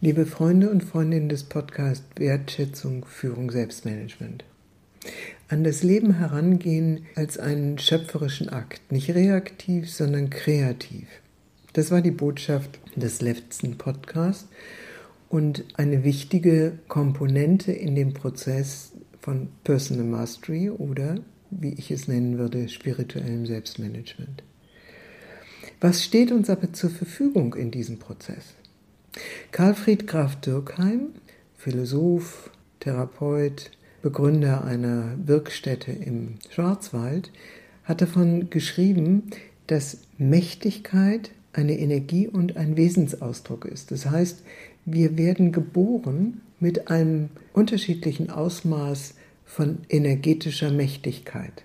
Liebe Freunde und Freundinnen des Podcasts Wertschätzung, Führung, Selbstmanagement. An das Leben herangehen als einen schöpferischen Akt, nicht reaktiv, sondern kreativ. Das war die Botschaft des letzten Podcasts und eine wichtige Komponente in dem Prozess von Personal Mastery oder, wie ich es nennen würde, spirituellem Selbstmanagement. Was steht uns aber zur Verfügung in diesem Prozess? Karlfried Graf Dürkheim, Philosoph, Therapeut, Begründer einer Wirkstätte im Schwarzwald, hat davon geschrieben, dass Mächtigkeit eine Energie und ein Wesensausdruck ist. Das heißt, wir werden geboren mit einem unterschiedlichen Ausmaß von energetischer Mächtigkeit.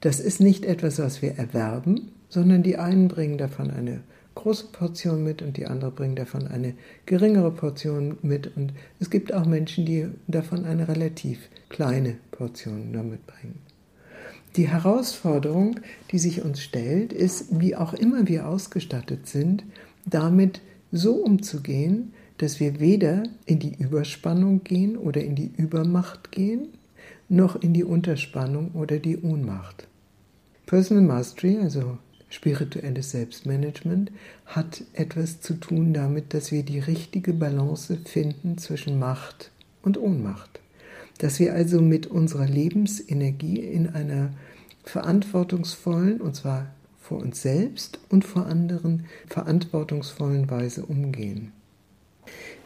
Das ist nicht etwas, was wir erwerben, sondern die einen bringen davon eine große Portion mit und die andere bringen davon eine geringere Portion mit. Und es gibt auch Menschen, die davon eine relativ kleine Portion nur mitbringen. Die Herausforderung, die sich uns stellt, ist, wie auch immer wir ausgestattet sind, damit so umzugehen, dass wir weder in die Überspannung gehen oder in die Übermacht gehen, noch in die Unterspannung oder die Ohnmacht. Personal Mastery, also spirituelles Selbstmanagement hat etwas zu tun damit, dass wir die richtige Balance finden zwischen Macht und Ohnmacht. Dass wir also mit unserer Lebensenergie in einer verantwortungsvollen, und zwar vor uns selbst und vor anderen verantwortungsvollen Weise umgehen.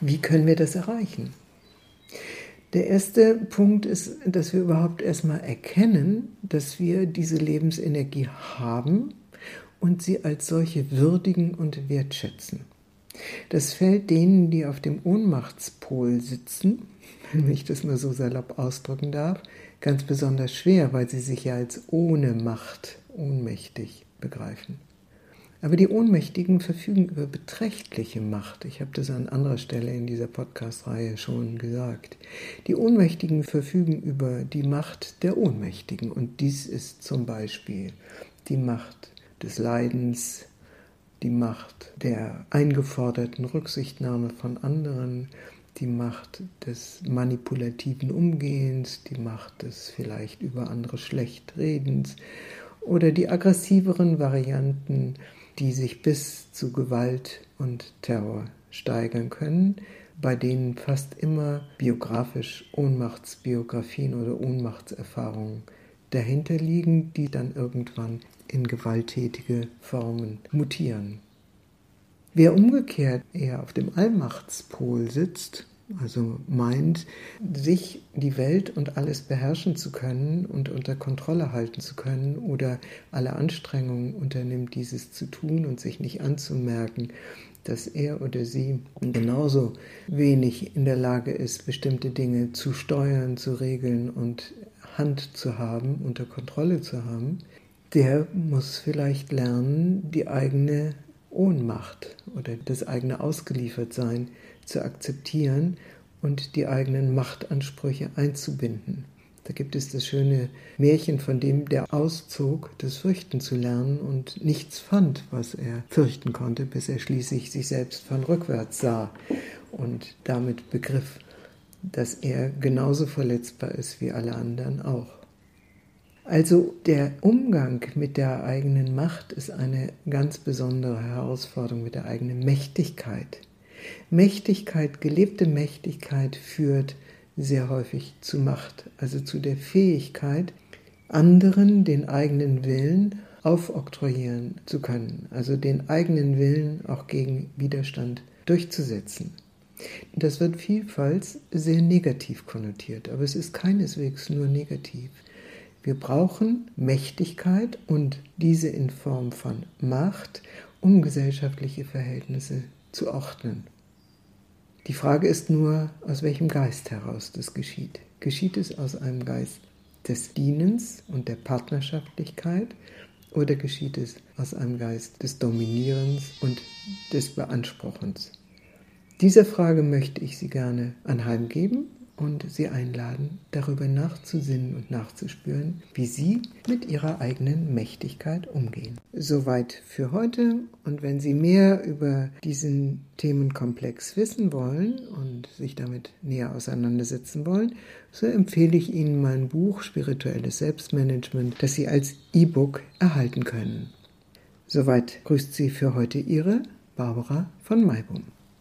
Wie können wir das erreichen? Der erste Punkt ist, dass wir überhaupt erstmal erkennen, dass wir diese Lebensenergie haben und sie als solche würdigen und wertschätzen. Das fällt denen, die auf dem Ohnmachtspol sitzen, wenn ich das mal so salopp ausdrücken darf, ganz besonders schwer, weil sie sich ja als ohne Macht ohnmächtig begreifen. Aber die Ohnmächtigen verfügen über beträchtliche Macht. Ich habe das an anderer Stelle in dieser Podcast-Reihe schon gesagt. Die Ohnmächtigen verfügen über die Macht der Ohnmächtigen. Und dies ist zum Beispiel die Macht des Leidens, die Macht der eingeforderten Rücksichtnahme von anderen, die Macht des manipulativen Umgehens, die Macht des vielleicht über andere schlecht Redens oder die aggressiveren Varianten, die sich bis zu Gewalt und Terror steigern können, bei denen fast immer biografisch Ohnmachtsbiografien oder Ohnmachtserfahrungen dahinter liegen, die dann irgendwann in gewalttätige Formen mutieren. Wer umgekehrt eher auf dem Allmachtspol sitzt, also meint, sich die Welt und alles beherrschen zu können und unter Kontrolle halten zu können oder alle Anstrengungen unternimmt, dieses zu tun und sich nicht anzumerken, dass er oder sie genauso wenig in der Lage ist, bestimmte Dinge zu steuern, zu regeln und Hand zu haben, unter Kontrolle zu haben, der muss vielleicht lernen, die eigene Ohnmacht oder das eigene Ausgeliefertsein zu akzeptieren und die eigenen Machtansprüche einzubinden. Da gibt es das schöne Märchen von dem, der auszog, das Fürchten zu lernen und nichts fand, was er fürchten konnte, bis er schließlich sich selbst von rückwärts sah und damit begriff, dass er genauso verletzbar ist wie alle anderen auch. Also der Umgang mit der eigenen Macht ist eine ganz besondere Herausforderung mit der eigenen Mächtigkeit. Mächtigkeit, gelebte Mächtigkeit führt sehr häufig zu Macht, also zu der Fähigkeit, anderen den eigenen Willen aufoktroyieren zu können, also den eigenen Willen auch gegen Widerstand durchzusetzen. Das wird vielfach sehr negativ konnotiert, aber es ist keineswegs nur negativ. Wir brauchen Mächtigkeit und diese in Form von Macht, um gesellschaftliche Verhältnisse zu ordnen. Die Frage ist nur, aus welchem Geist heraus das geschieht. Geschieht es aus einem Geist des Dienens und der Partnerschaftlichkeit oder geschieht es aus einem Geist des Dominierens und des Beanspruchens? Dieser Frage möchte ich Sie gerne anheimgeben und Sie einladen, darüber nachzusinnen und nachzuspüren, wie Sie mit Ihrer eigenen Mächtigkeit umgehen. Soweit für heute und wenn Sie mehr über diesen Themenkomplex wissen wollen und sich damit näher auseinandersetzen wollen, so empfehle ich Ihnen mein Buch Spirituelles Selbstmanagement, das Sie als E-Book erhalten können. Soweit grüßt Sie für heute Ihre Barbara von Maibum.